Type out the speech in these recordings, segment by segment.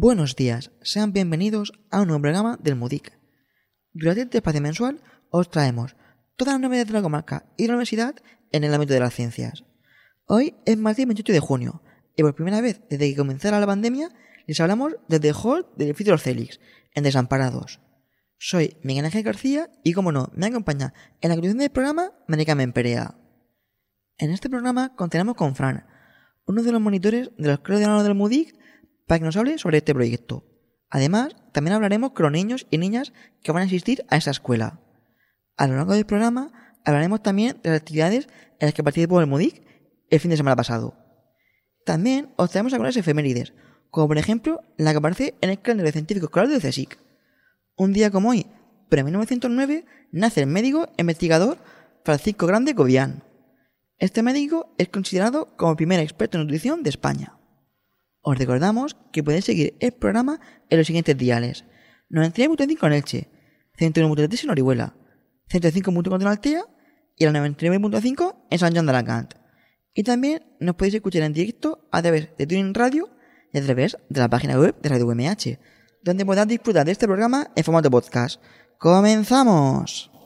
Buenos días, sean bienvenidos a un nuevo programa del MUDIC. Durante este espacio mensual os traemos todas las novedades de la comarca y la universidad en el ámbito de las ciencias. Hoy es martes 28 de junio y por primera vez desde que comenzara la pandemia les hablamos desde el hall del edificio Los en Desamparados. Soy Miguel Ángel García y como no, me acompaña en la conducción del programa Manica Memperea. En este programa contaremos con Fran, uno de los monitores de de Verano del MUDIC para que nos hable sobre este proyecto. Además, también hablaremos con los niños y niñas que van a asistir a esta escuela. A lo largo del programa hablaremos también de las actividades en las que participó el MUDIC el fin de semana pasado. También os traemos algunas efemérides, como por ejemplo la que aparece en el calendario científico escolar del CSIC. Un día como hoy, pero en 1909, nace el médico investigador Francisco Grande Gobián. Este médico es considerado como el primer experto en nutrición de España. Os recordamos que podéis seguir el programa en los siguientes diales. 99.5 en Elche, 101.3 en Orihuela, 105.4 en Altea y la 99.5 en San John de Alacant. Y también nos podéis escuchar en directo a través de Tuning Radio y a través de la página web de Radio UMH, donde podrás disfrutar de este programa en formato podcast. ¡Comenzamos!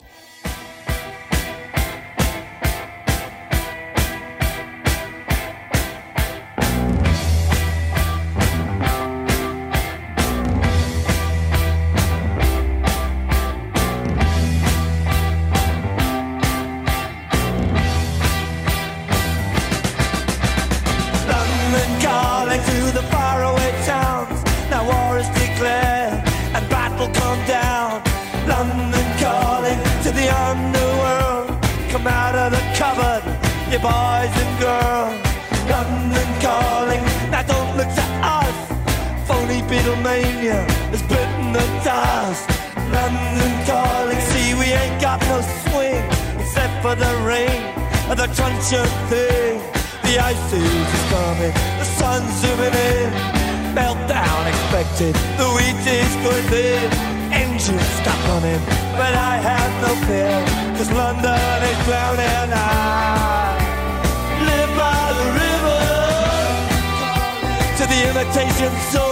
Beatlemania has bitten the dust. London calling, see we ain't got no swing except for the rain and the truncheon thing. The ice age is coming, the sun's zooming in. Meltdown expected, the wheat is going thin. Engines stop running, but I have no fear, cause London is drowning. I live by the river to the imitation zone.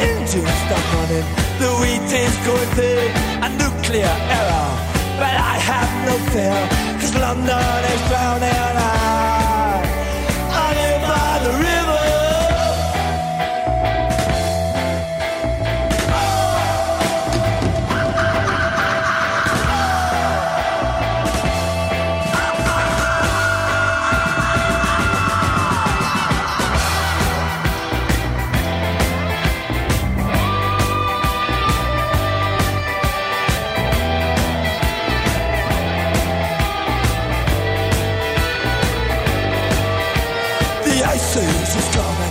engines stop running, the wheat is going thin, a nuclear error. But I have no fear, cause London is drowning. I, soon as he's.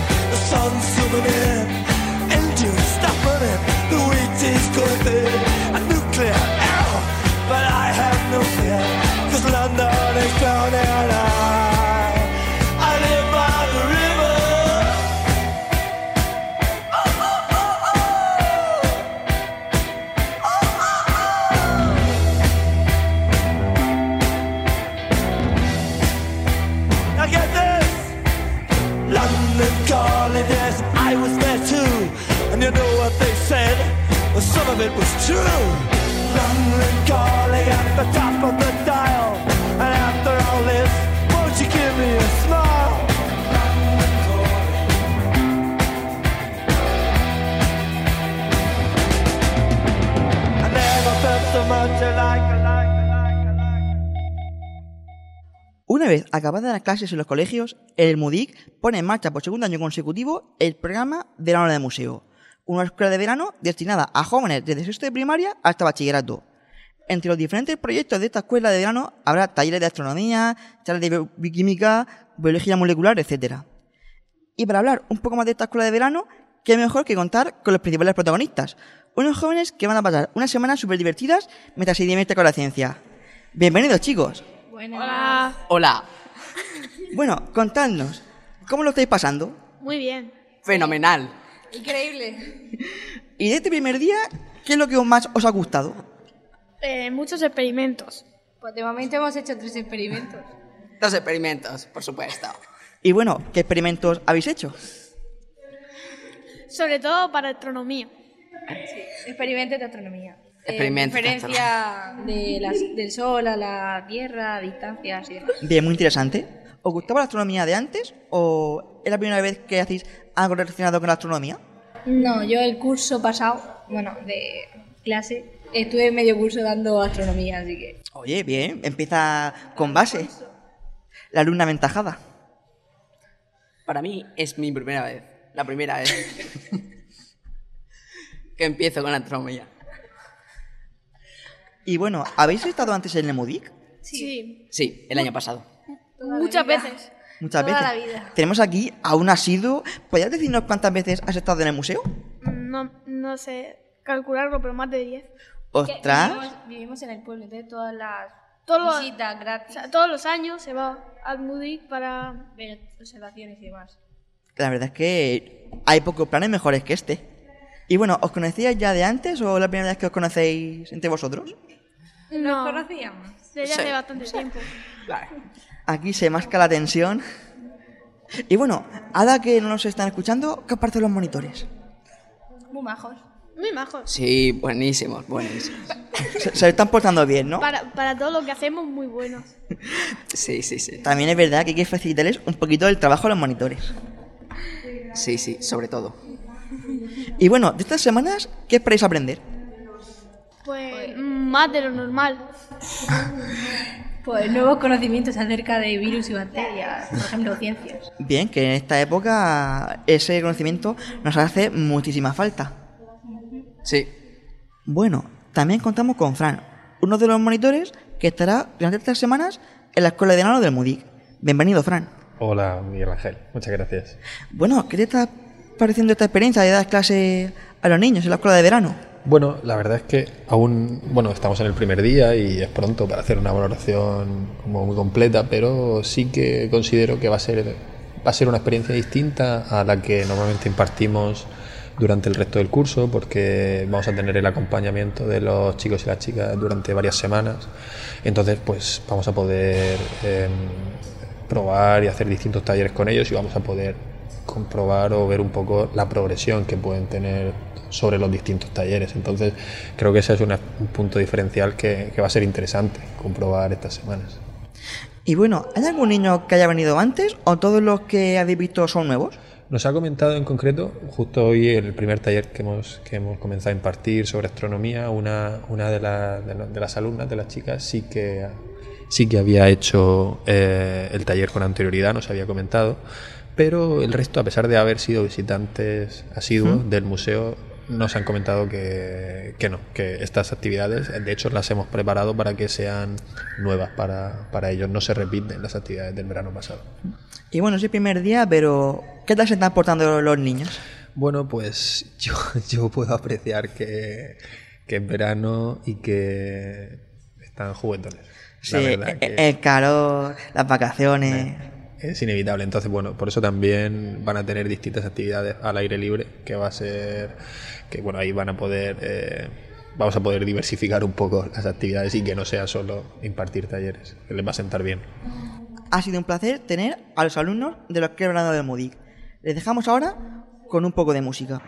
Vez acabadas las clases en los colegios, el MUDIC pone en marcha por segundo año consecutivo el programa Verano de Museo, una escuela de verano destinada a jóvenes desde sexto de primaria hasta bachillerato. Entre los diferentes proyectos de esta escuela de verano habrá talleres de astronomía, charlas de bioquímica, biología molecular, etc. Y para hablar un poco más de esta escuela de verano, qué mejor que contar con los principales protagonistas, unos jóvenes que van a pasar unas semanas súper divertidas mientras se divierte con la ciencia. Bienvenidos chicos. Hola. Hola. Bueno, contadnos, ¿cómo lo estáis pasando? Muy bien. Fenomenal. Increíble. Y de este primer día, ¿qué es lo que más os ha gustado? Eh, muchos experimentos. Pues de momento hemos hecho tres experimentos. Dos experimentos, por supuesto. Y bueno, ¿qué experimentos habéis hecho? Sobre todo para astronomía. Experimentos de astronomía. Eh, Experimentos Diferencia de las- del Sol a la Tierra, distancias y demás. Bien, muy interesante. ¿Os gustaba la astronomía de antes o es la primera vez que hacéis algo relacionado con la astronomía? No, yo el curso pasado, bueno, de clase, estuve medio curso dando astronomía, así que... Oye, bien, empieza con base. La alumna aventajada. Para mí es mi primera vez. La primera vez. que empiezo con la astronomía. Y bueno, ¿habéis estado antes en el MUDIC? Sí. Sí, el año pasado. Muchas veces. Muchas Toda veces. la vida. Tenemos aquí a un asiduo. ¿Podrías decirnos cuántas veces has estado en el museo? No, no sé calcularlo, pero más de 10. ¡Ostras! Vivimos, vivimos en el pueblo, entonces todas las Todos los- visitas O gratis, sea, todos los años se va al MUDIC para... ver observaciones y demás. La verdad es que hay pocos planes mejores que este. Y bueno, ¿os conocíais ya de antes o la primera vez que os conocéis entre vosotros? No, conocíamos? desde Sí. hace bastante tiempo. Claro. Aquí se masca la tensión. Y bueno, ahora que no nos están escuchando, ¿qué os parecen los monitores? Muy majos. Muy majos. Sí, buenísimos, buenísimos. Se, se están portando bien, ¿no? Para, para todo lo que hacemos, muy buenos. Sí, sí, sí. También es verdad que hay que facilitarles un poquito el trabajo a los monitores. Sí, sí, sobre todo. Y bueno, de estas semanas, ¿qué esperáis aprender? Más de lo normal. Pues nuevos conocimientos acerca de virus y bacterias, por ejemplo, ciencias. Bien, que en esta época ese conocimiento nos hace muchísima falta. Sí. Bueno, también contamos con Fran, uno de los monitores que estará durante estas semanas en la escuela de verano del MUDIC. Bienvenido, Fran. Hola, Miguel Ángel. Muchas gracias. Bueno, ¿qué te está pareciendo esta experiencia de dar clase a los niños en la escuela de verano? Bueno, la verdad es que aún, bueno, estamos en el primer día y es pronto para hacer una valoración como muy completa, pero sí que considero que va a ser, va a ser una experiencia distinta a la que normalmente impartimos durante el resto del curso, porque vamos a tener el acompañamiento de los chicos y las chicas durante varias semanas. Entonces, pues vamos a poder em, probar y hacer distintos talleres con ellos y vamos a poder comprobar o ver un poco la progresión que pueden tener sobre los distintos talleres. Entonces, creo que ese es una- un punto diferencial que, que va a ser interesante comprobar estas semanas. Y bueno, ¿hay algún niño que haya venido antes o todos los que habéis visto son nuevos? Nos ha comentado en concreto, justo hoy el primer taller que hemos, que hemos comenzado a impartir sobre astronomía, una, una de, la- de la- de las alumnas, de las chicas, sí que, sí que había hecho eh, el taller con anterioridad, nos había comentado, pero el resto, a pesar de haber sido visitantes asiduos del museo, nos han comentado que, que no, que estas actividades, de hecho, las hemos preparado para que sean nuevas para, para ellos, no se repiten las actividades del verano pasado. Y bueno, es el primer día, pero ¿qué tal se están portando los niños? Bueno, pues yo, yo puedo apreciar que, que es verano y que están juguetones. Sí, La verdad e- que el calor, las vacaciones. Es inevitable. Entonces, bueno, por eso también van a tener distintas actividades al aire libre, que va a ser, que bueno, ahí van a poder, eh, vamos a poder diversificar un poco las actividades y que no sea solo impartir talleres, que les va a sentar bien. Ha sido un placer tener a los alumnos de los que hablando del MUDIC. Les dejamos ahora con un poco de música.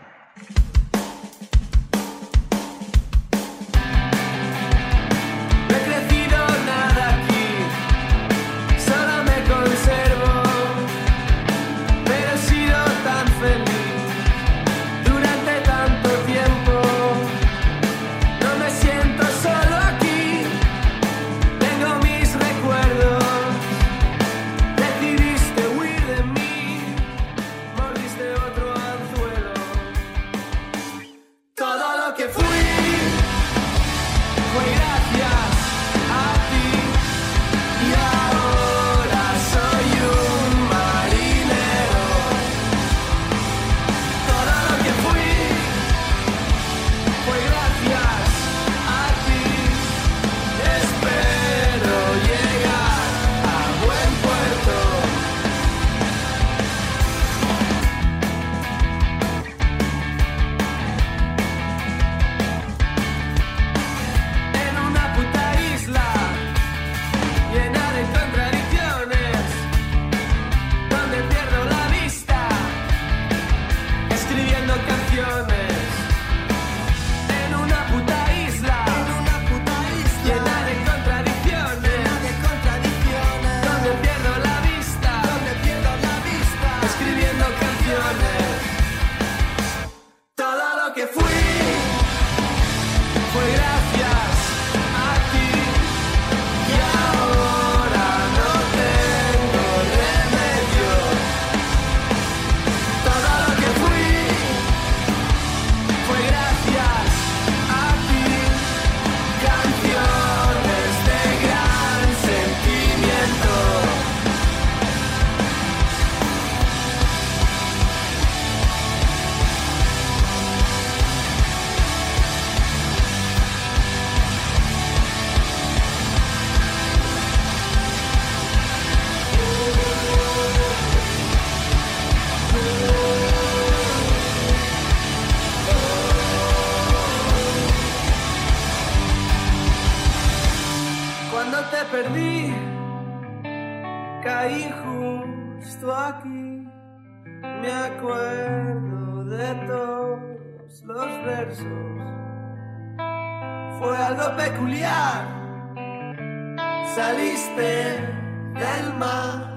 Saliste del mar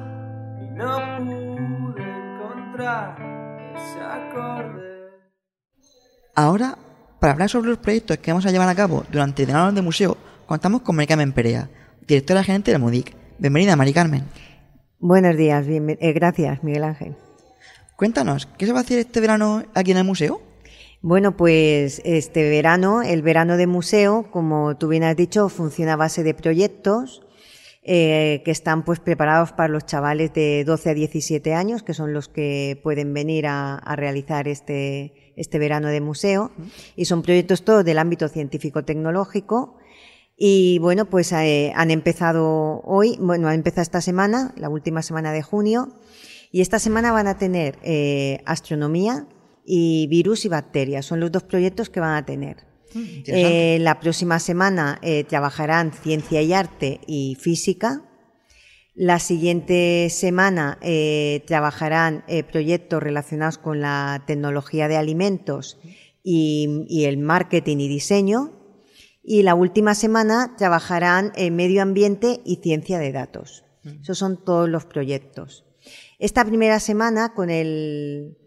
y no pude encontrar ese acorde. Ahora, para hablar sobre los proyectos que vamos a llevar a cabo durante el verano de museo, contamos con Mari Carmen Perea, directora gerente del MUDIC. Bienvenida, Mari Carmen. Buenos días, bienven- eh, gracias Miguel Ángel. Cuéntanos, ¿qué se va a hacer este verano aquí en el museo? Bueno, pues este verano, el verano de museo, como tú bien has dicho, funciona a base de proyectos eh, que están pues preparados para los chavales de 12 a 17 años, que son los que pueden venir a, realizar este, este verano de museo. Y son proyectos todos del ámbito científico-tecnológico. Y bueno, pues eh, han empezado hoy, bueno, han empezado esta semana, la última semana de junio, y esta semana van a tener eh, astronomía y virus y bacterias. Son los dos proyectos que van a tener. Eh, la próxima semana eh, trabajarán ciencia y arte y física. La siguiente semana eh, trabajarán proyectos relacionados con la tecnología de alimentos y, y el marketing y diseño. Y la última semana trabajarán en medio ambiente y ciencia de datos. Esos son todos los proyectos. Esta primera semana, con el,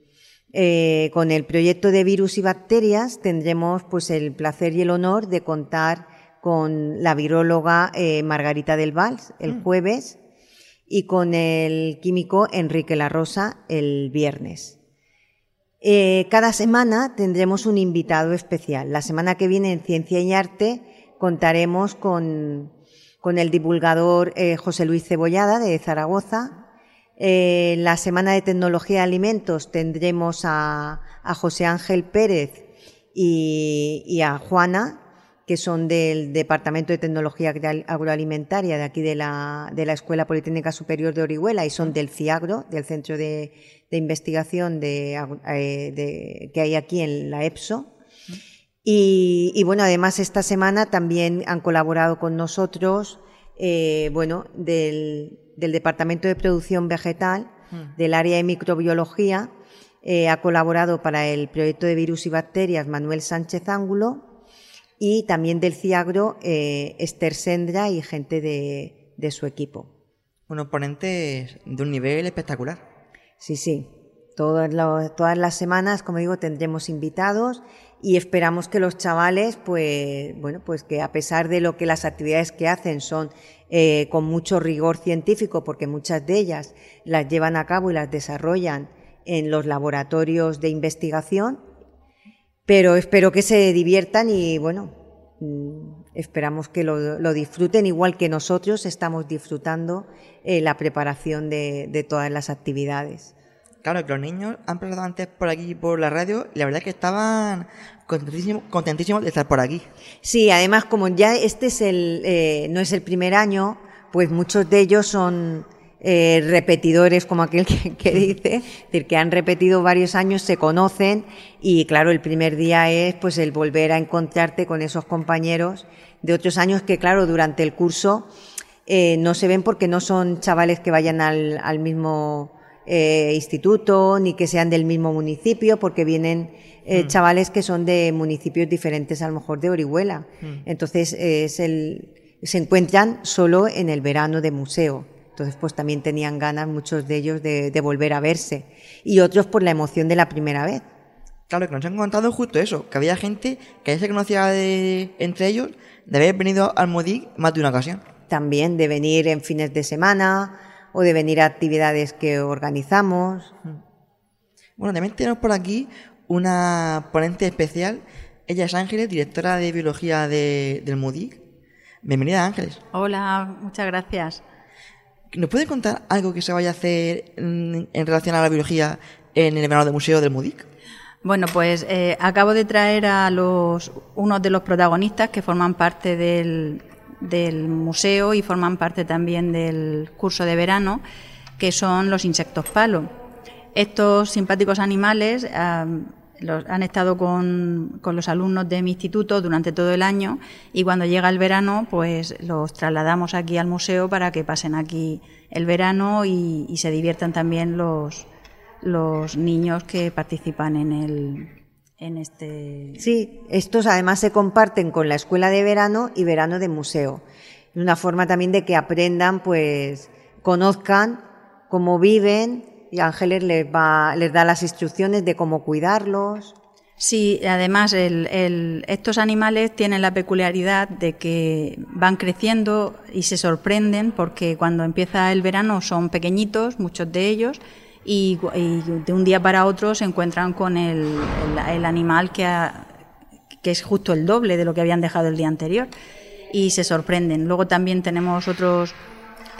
eh, con el proyecto de virus y bacterias, tendremos pues el placer y el honor de contar con la viróloga eh, Margarita del Vals el jueves y con el químico Enrique La Rosa el viernes. Eh, cada semana tendremos un invitado especial. La semana que viene en Ciencia y Arte contaremos con, con el divulgador José Luis Cebollada de Zaragoza. Eh, la semana de Tecnología de Alimentos tendremos a, José Ángel Pérez y, a Juana, que son del Departamento de Tecnología Agro- Agroalimentaria de aquí de la, de la Escuela Politécnica Superior de Orihuela y son del CIAGRO, del Centro de, Investigación eh, de- que hay aquí en la EPSO. Y, y bueno, además esta semana también han colaborado con nosotros, eh, bueno, del, del Departamento de Producción Vegetal, del área de microbiología, eh, ha colaborado para el proyecto de virus y bacterias Manuel Sánchez Ángulo y también del CIAGRO eh, Esther Sendra y gente de, de su equipo. Unos ponentes de un nivel espectacular. Sí, sí. Todas las semanas, como digo, tendremos invitados y esperamos que los chavales, pues, bueno, pues que a pesar de lo que las actividades que hacen son eh, con mucho rigor científico, porque muchas de ellas las llevan a cabo y las desarrollan en los laboratorios de investigación, pero espero que se diviertan y bueno, mm, esperamos que lo, disfruten igual que nosotros estamos disfrutando eh, la preparación de todas las actividades. Claro, que los niños han pasado antes por aquí por la radio y la verdad es que estaban contentísimos, contentísimos de estar por aquí. Sí, además como ya este es el eh, no es el primer año, pues muchos de ellos son eh, repetidores, como aquel que, que dice, es decir, que han repetido varios años, se conocen y claro, el primer día es pues el volver a encontrarte con esos compañeros de otros años que claro, durante el curso eh, no se ven porque no son chavales que vayan al, al mismo eh, instituto ni que sean del mismo municipio, porque vienen eh, chavales que son de municipios diferentes, a lo mejor de Orihuela. Entonces es el, se encuentran solo en el verano de museo. Entonces, pues también tenían ganas muchos de ellos de, de volver a verse. Y otros por la emoción de la primera vez. Claro, que nos han contado justo eso, que había gente que ya se conocía de, entre ellos de haber venido al MODIC más de una ocasión. También de venir en fines de semana o de venir a actividades que organizamos. Bueno, también tenemos por aquí una ponente especial. Ella es Ángeles, directora de biología de- del MUDIC. Bienvenida, Ángeles. Hola, muchas gracias. ¿Nos puede contar algo que se vaya a hacer en, en relación a la biología en el verano de museo del MUDIC? Bueno, pues eh, acabo de traer a los unos de los protagonistas que forman parte del, del museo y forman parte también del curso de verano, que son los insectos palo. Estos simpáticos animales los, han estado con, con los alumnos de mi instituto durante todo el año y cuando llega el verano, pues los trasladamos aquí al museo para que pasen aquí el verano y, y se diviertan también los, los niños que participan en el en este Sí, estos además se comparten con la escuela de verano y verano de museo. Una forma también de que aprendan, pues, conozcan cómo viven y Ángeles les va, les da las instrucciones de cómo cuidarlos. Sí, además el- el- estos animales tienen la peculiaridad de que van creciendo y se sorprenden porque cuando empieza el verano son pequeñitos, muchos de ellos, y, de un día para otro se encuentran con el, animal que, que es justo el doble de lo que habían dejado el día anterior y se sorprenden. Luego también tenemos otros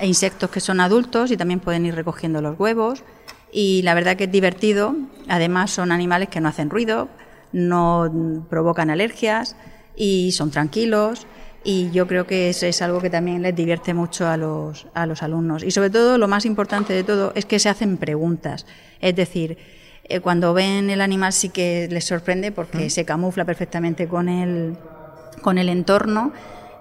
insectos que son adultos y también pueden ir recogiendo los huevos y la verdad que es divertido. Además son animales que no hacen ruido, no provocan alergias y son tranquilos y yo creo que eso es algo que también les divierte mucho a los, a los alumnos. Y sobre todo, lo más importante de todo es que se hacen preguntas. Es decir, eh, cuando ven el animal sí que les sorprende porque se camufla perfectamente con el, con el entorno.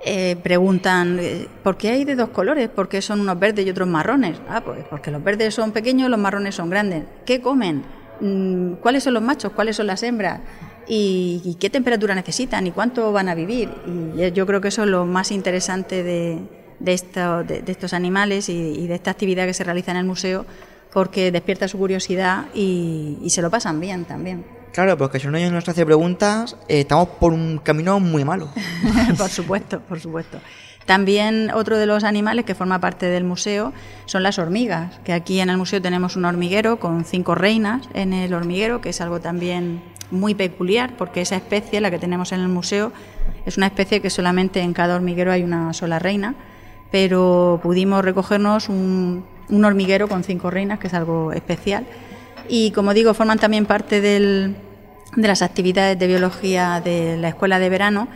Eh, preguntan, eh, ¿por qué hay de dos colores? ¿Por qué son unos verdes y otros marrones? Ah, pues porque los verdes son pequeños, los marrones son grandes. ¿Qué comen? Mm, ¿Cuáles son los machos? ¿Cuáles son las hembras? ¿Y, y qué temperatura necesitan? ¿Y cuánto van a vivir? Y yo creo que eso es lo más interesante de, de, esto- de- de estos animales y, y de esta actividad que se realiza en el museo, porque despierta su curiosidad y, y se lo pasan bien también. Claro, porque si uno nos hace preguntas, eh, estamos por un camino muy malo. por supuesto, por supuesto. También otro de los animales que forma parte del museo son las hormigas, que aquí en el museo tenemos un hormiguero con cinco reinas en el hormiguero, que es algo también muy peculiar, porque esa especie, la que tenemos en el museo, es una especie que solamente en cada hormiguero hay una sola reina, pero pudimos recogernos un, hormiguero con cinco reinas, que es algo especial. Y como digo, forman también parte del, de las actividades de biología de la escuela de verano,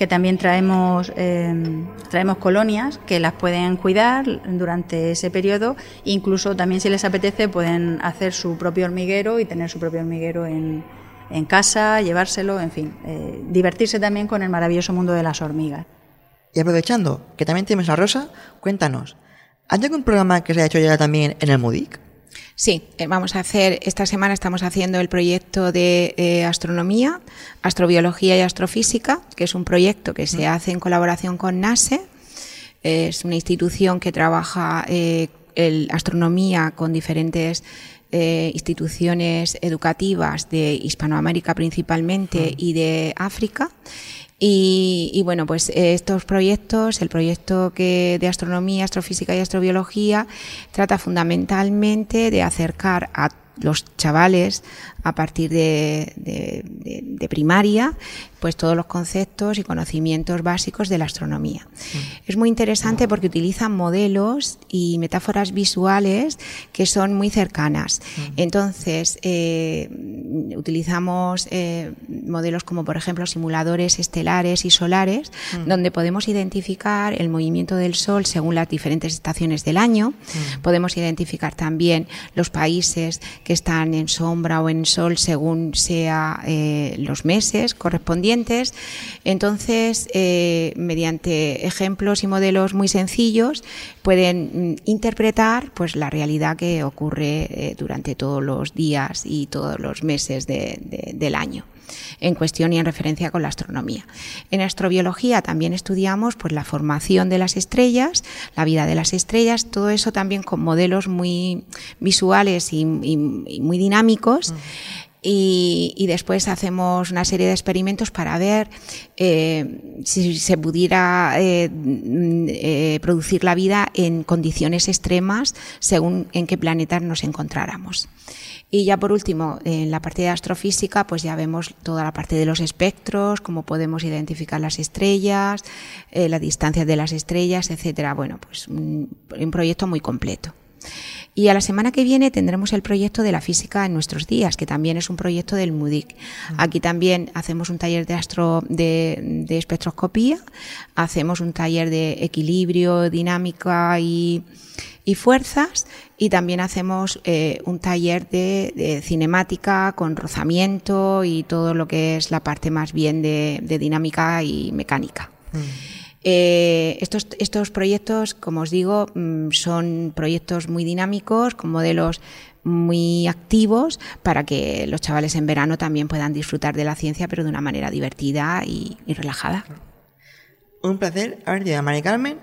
que también traemos, eh, traemos colonias que las pueden cuidar durante ese periodo. Incluso también si les apetece pueden hacer su propio hormiguero y tener su propio hormiguero en, en casa, llevárselo, en fin, eh, divertirse también con el maravilloso mundo de las hormigas. Y aprovechando que también tienes a Rosa, cuéntanos, ¿hay algún programa que se ha hecho ya también en el MUDIC? Sí, eh, vamos a hacer, esta semana estamos haciendo el proyecto de eh, astronomía, astrobiología y astrofísica, que es un proyecto que se hace en colaboración con NASE. Es una institución que trabaja eh, el, astronomía con diferentes eh, instituciones educativas de Hispanoamérica principalmente y de África. Y, y, bueno, pues estos proyectos, el proyecto que de astronomía, astrofísica y astrobiología, trata fundamentalmente de acercar a los chavales a partir de, de, de, de primaria, pues todos los conceptos y conocimientos básicos de la astronomía. Es muy interesante porque utilizan modelos y metáforas visuales que son muy cercanas. Entonces, eh, utilizamos eh, modelos como, por ejemplo, simuladores estelares y solares, donde podemos identificar el movimiento del Sol según las diferentes estaciones del año. Podemos identificar también los países que que están en sombra o en sol según sea eh, los meses correspondientes. Entonces, eh, mediante ejemplos y modelos muy sencillos, pueden mm, interpretar pues, la realidad que ocurre eh, durante todos los días y todos los meses de- de- del año en cuestión y en referencia con la astronomía. En astrobiología también estudiamos pues, la formación de las estrellas, la vida de las estrellas, todo eso también con modelos muy visuales y, y- y muy dinámicos. Y, y después hacemos una serie de experimentos para ver eh, si se pudiera eh, eh, producir la vida en condiciones extremas según en qué planetas nos encontráramos. Y ya por último, en la parte de astrofísica, pues ya vemos toda la parte de los espectros, cómo podemos identificar las estrellas, eh, la distancia de las estrellas, etcétera. Bueno, pues un, un proyecto muy completo. Y a la semana que viene tendremos el proyecto de la física en nuestros días, que también es un proyecto del MUDIC. Aquí también hacemos un taller de astro de, de espectroscopía, hacemos un taller de equilibrio, dinámica y, y fuerzas, y también hacemos eh, un taller de, de cinemática con rozamiento y todo lo que es la parte más bien de, de dinámica y mecánica. Eh, estos, estos proyectos, como os digo, mm, son proyectos muy dinámicos, con modelos muy activos para que los chavales en verano también puedan disfrutar de la ciencia, pero de una manera divertida y, y relajada. Un placer haber tenido a María Carmen,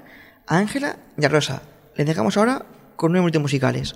a Ángela y a Rosa. Les dejamos ahora con nueve minutos musicales.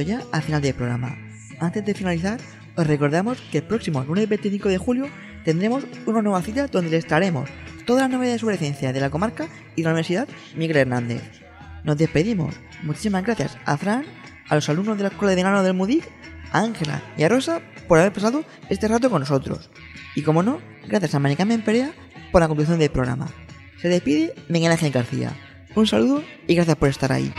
Ya al final del programa. Antes de finalizar, os recordamos que el próximo lunes 25 de julio tendremos una nueva cita donde les traeremos todas las novedades sobre ciencia de la comarca y de la Universidad Miguel Hernández. Nos despedimos. Muchísimas gracias a Fran, a los alumnos de la Escuela de Verano del MUDIC, a Ángela y a Rosa por haber pasado este rato con nosotros. Y como no, gracias a Maricarmen Perea por la conclusión del programa. Se despide Miguel Ángel García. Un saludo y gracias por estar ahí.